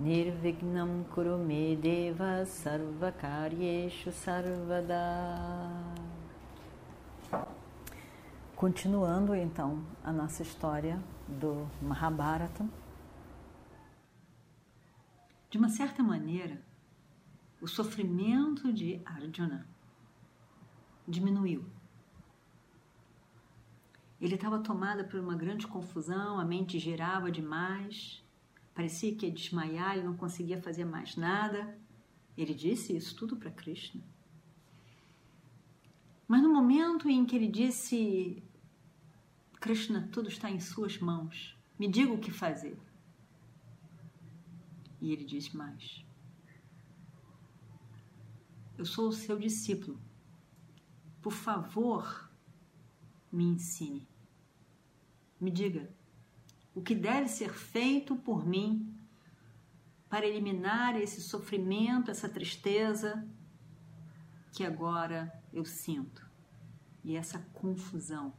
Nirvignam Kurume Deva Sarvakaryeshu Sarvada Continuando então a nossa história do Mahabharata. De uma certa maneira, o sofrimento de Arjuna diminuiu. Ele estava tomado por uma grande confusão, a mente girava demais, parecia que ia desmaiar, ele não conseguia fazer mais nada. Ele disse isso tudo para Krishna. Mas no momento em que ele disse: Krishna, tudo está em suas mãos, me diga o que fazer. E ele diz mais: Eu sou o seu discípulo. Por favor, me ensine. Me diga o que deve ser feito por mim para eliminar esse sofrimento, essa tristeza que agora eu sinto e essa confusão,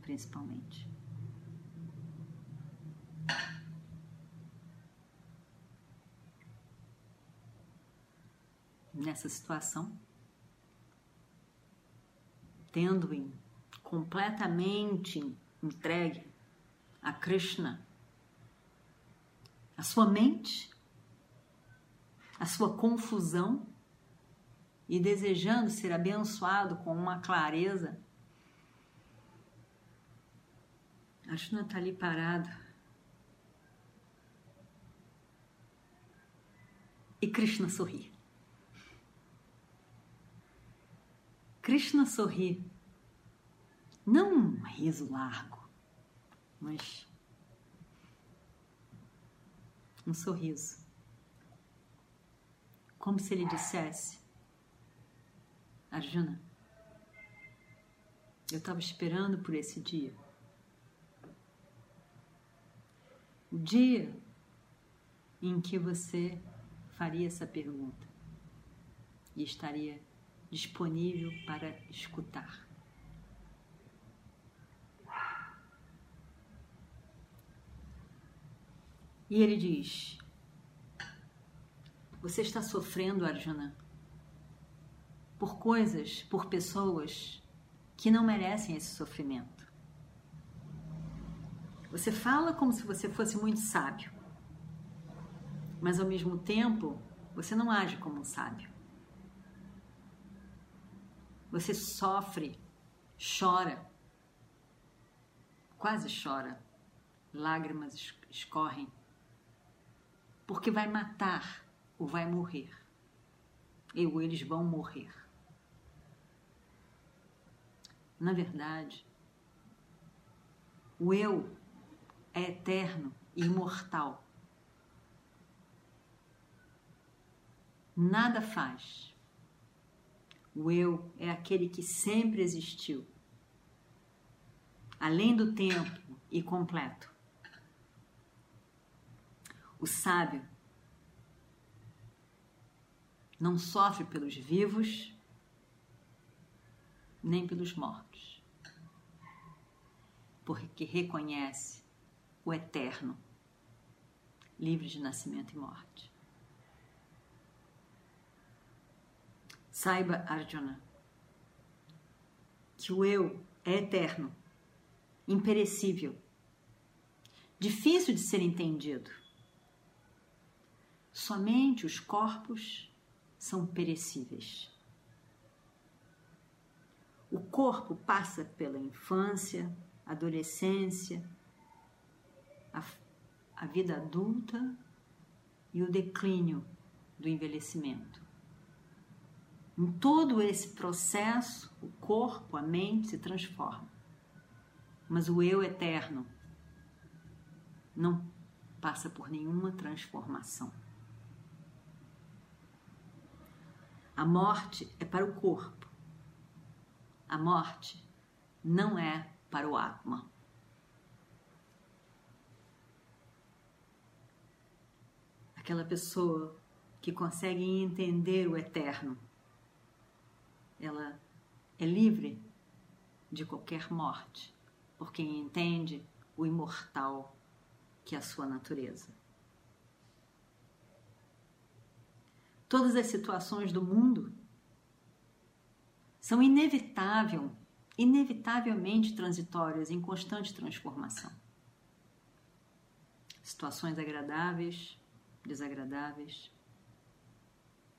principalmente. nessa situação, tendo-em completamente entregue a Krishna, a sua mente, a sua confusão e desejando ser abençoado com uma clareza, Arjuna está ali parado. E Krishna sorri. Krishna sorri. Não um riso largo, mas um sorriso. Como se ele dissesse: Arjuna, eu estava esperando por esse dia. O dia em que você faria essa pergunta e estaria disponível para escutar. E ele diz: Você está sofrendo, Arjuna, por coisas, por pessoas que não merecem esse sofrimento. Você fala como se você fosse muito sábio, mas ao mesmo tempo você não age como um sábio. Você sofre, chora, quase chora, lágrimas escorrem, porque vai matar ou vai morrer. E ou eles vão morrer. Na verdade, o eu é eterno e imortal. Nada faz o eu é aquele que sempre existiu, além do tempo e completo. O sábio não sofre pelos vivos nem pelos mortos, porque reconhece o eterno, livre de nascimento e morte. Saiba, Arjuna, que o eu é eterno, imperecível, difícil de ser entendido. Somente os corpos são perecíveis. O corpo passa pela infância, adolescência, a, a vida adulta e o declínio do envelhecimento. Em todo esse processo, o corpo, a mente se transforma. Mas o eu eterno não passa por nenhuma transformação. A morte é para o corpo. A morte não é para o Atma. Aquela pessoa que consegue entender o eterno, ela é livre de qualquer morte, porque entende o imortal que é a sua natureza. Todas as situações do mundo são inevitável, inevitavelmente transitórias, em constante transformação. Situações agradáveis, desagradáveis,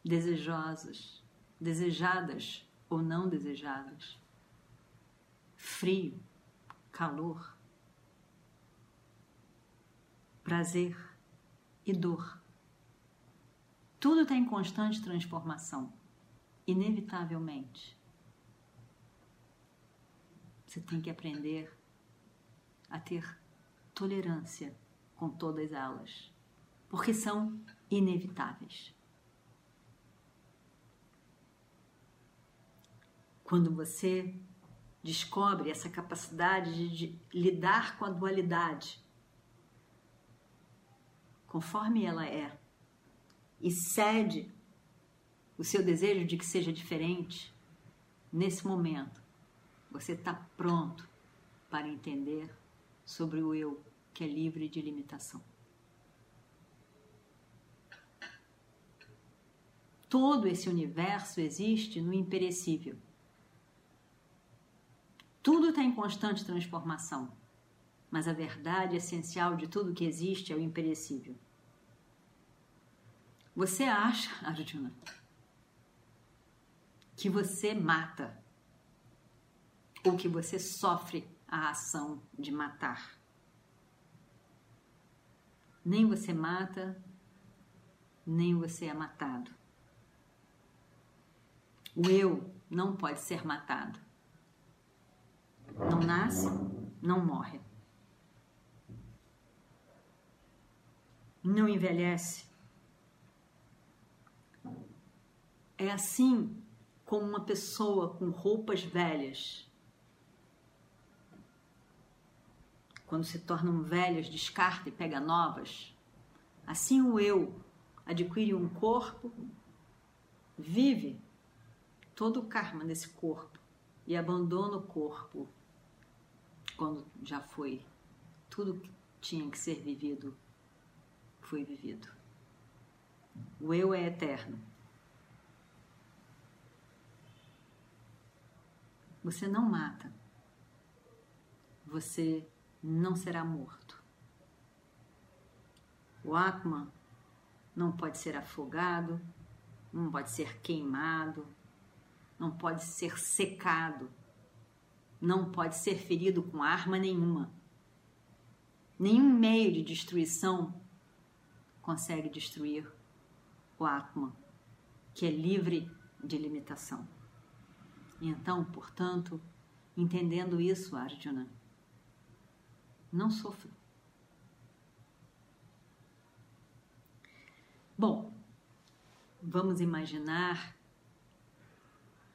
desejosas, desejadas ou não desejadas, frio, calor, prazer e dor. Tudo está em constante transformação, inevitavelmente. Você tem que aprender a ter tolerância com todas elas, porque são inevitáveis. Quando você descobre essa capacidade de, lidar com a dualidade, conforme ela é, e cede o seu desejo de que seja diferente, nesse momento, você está pronto para entender sobre o eu que é livre de limitação. Todo esse universo existe no imperecível. Tudo está em constante transformação, mas a verdade essencial de tudo que existe é o imperecível. Você acha, Arjuna, que você mata ou que você sofre a ação de matar? Nem você mata, nem você é matado. O eu não pode ser matado. Não nasce, não morre. Não envelhece. É assim como uma pessoa com roupas velhas, quando se tornam velhas, descarta e pega novas. Assim o eu adquire um corpo, vive todo o karma desse corpo e abandona o corpo quando já foi tudo que tinha que ser vivido foi vivido. O eu é eterno. Você não mata. Você não será morto. O Atman não pode ser afogado, não pode ser queimado, não pode ser secado não pode ser ferido com arma nenhuma. Nenhum meio de destruição consegue destruir o Atman, que é livre de limitação. Então, portanto, entendendo isso, Arjuna, não sofra. Bom, vamos imaginar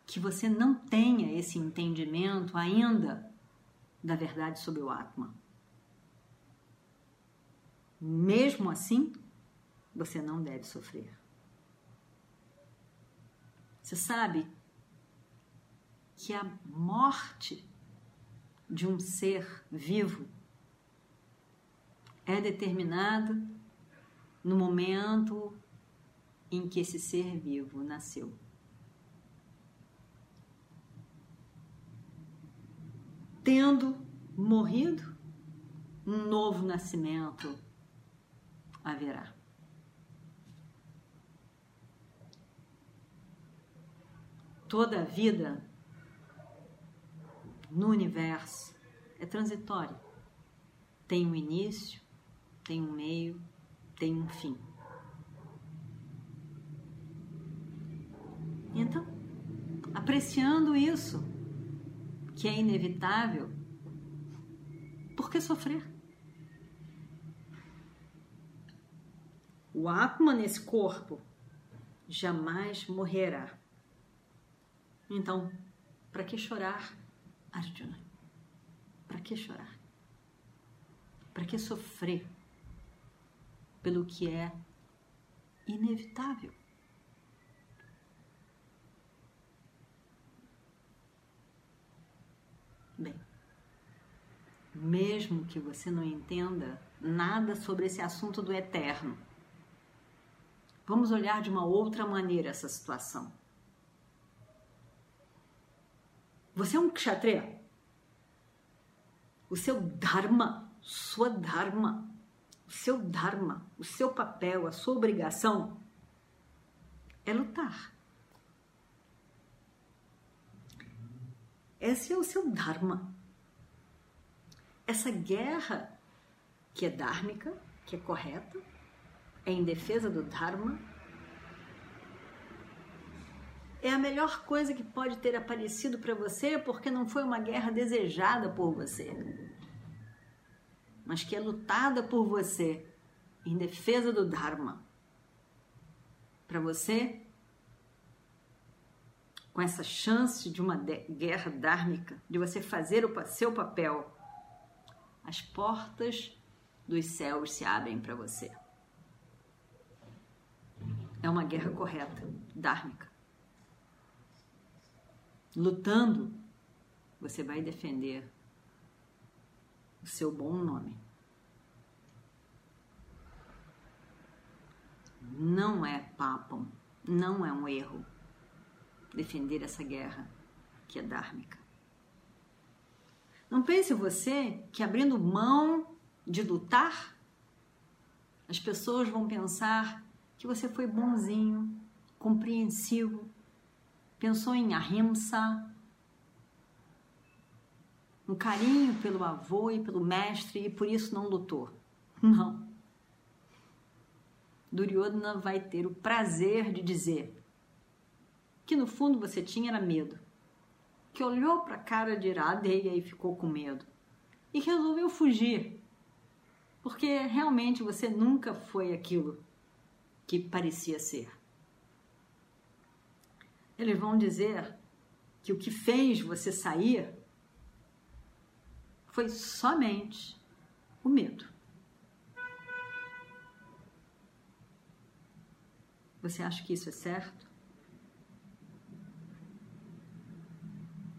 que você não tenha esse entendimento ainda da verdade sobre o Atman. Mesmo assim, você não deve sofrer. Você sabe que a morte de um ser vivo é determinada no momento em que esse ser vivo nasceu. tendo morrido, um novo nascimento haverá. Toda a vida no universo é transitória. Tem um início, tem um meio, tem um fim. Então, apreciando isso, que é inevitável, por que sofrer? O Atma nesse corpo jamais morrerá. Então, para que chorar, Arjuna? Para que chorar? Para que sofrer pelo que é inevitável? Bem, mesmo que você não entenda nada sobre esse assunto do eterno, vamos olhar de uma outra maneira essa situação. Você é um kshatriya. O seu dharma, sua dharma, o seu dharma, o seu papel, a sua obrigação é lutar. Esse é o seu dharma. Essa guerra que é dármica, que é correta, é em defesa do dharma, é a melhor coisa que pode ter aparecido para você porque não foi uma guerra desejada por você, mas que é lutada por você em defesa do Dharma. Para você, com essa chance de uma guerra dármica, de você fazer o seu papel, as portas dos céus se abrem para você. É uma guerra correta, dármica lutando, você vai defender o seu bom nome. Não é papo, não é um erro defender essa guerra que é dármica. Não pense você que abrindo mão de lutar, as pessoas vão pensar que você foi bonzinho, compreensivo, pensou em ahimsa, um carinho pelo avô e pelo mestre e por isso não lutou. Não. Duryodhana vai ter o prazer de dizer que no fundo você tinha era medo, que olhou para a cara de Iradeya e ficou com medo e resolveu fugir, porque realmente você nunca foi aquilo que parecia ser. Eles vão dizer que o que fez você sair foi somente o medo. Você acha que isso é certo?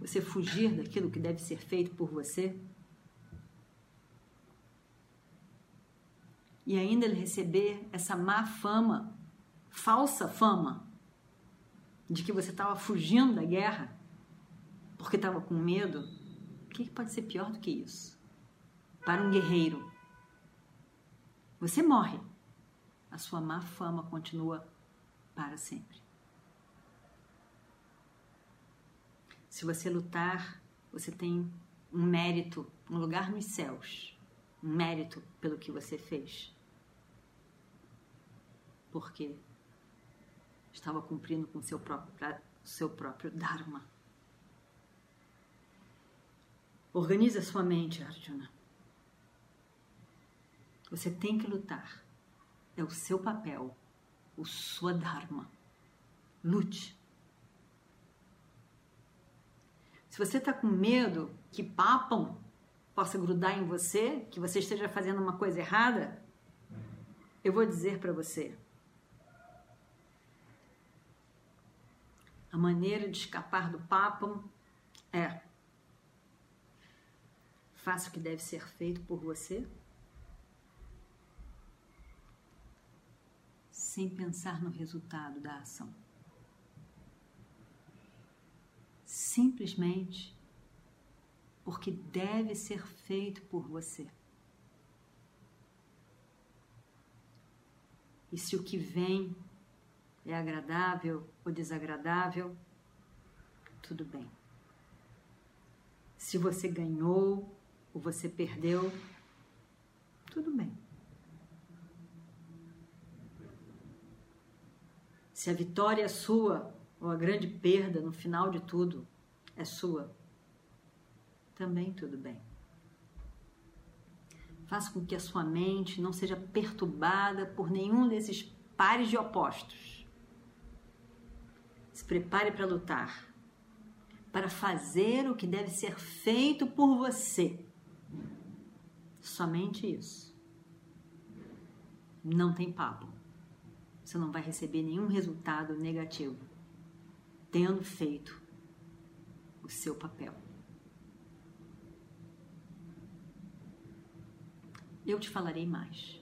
Você fugir daquilo que deve ser feito por você? E ainda ele receber essa má fama, falsa fama, de que você estava fugindo da guerra porque estava com medo, o que pode ser pior do que isso? Para um guerreiro, você morre, a sua má fama continua para sempre. Se você lutar, você tem um mérito, um lugar nos céus, um mérito pelo que você fez. Por quê? Estava cumprindo com seu próprio, seu próprio Dharma. Organize a sua mente, Arjuna. Você tem que lutar. É o seu papel, o sua Dharma. Lute. Se você está com medo que papam possa grudar em você, que você esteja fazendo uma coisa errada, eu vou dizer para você: A maneira de escapar do papo é faça o que deve ser feito por você sem pensar no resultado da ação. Simplesmente porque deve ser feito por você. E se o que vem é agradável ou desagradável, tudo bem. Se você ganhou ou você perdeu, tudo bem. Se a vitória é sua ou a grande perda no final de tudo é sua, também tudo bem. Faça com que a sua mente não seja perturbada por nenhum desses pares de opostos prepare para lutar. para fazer o que deve ser feito por você. Somente isso. Não tem papo. Você não vai receber nenhum resultado negativo tendo feito o seu papel. Eu te falarei mais.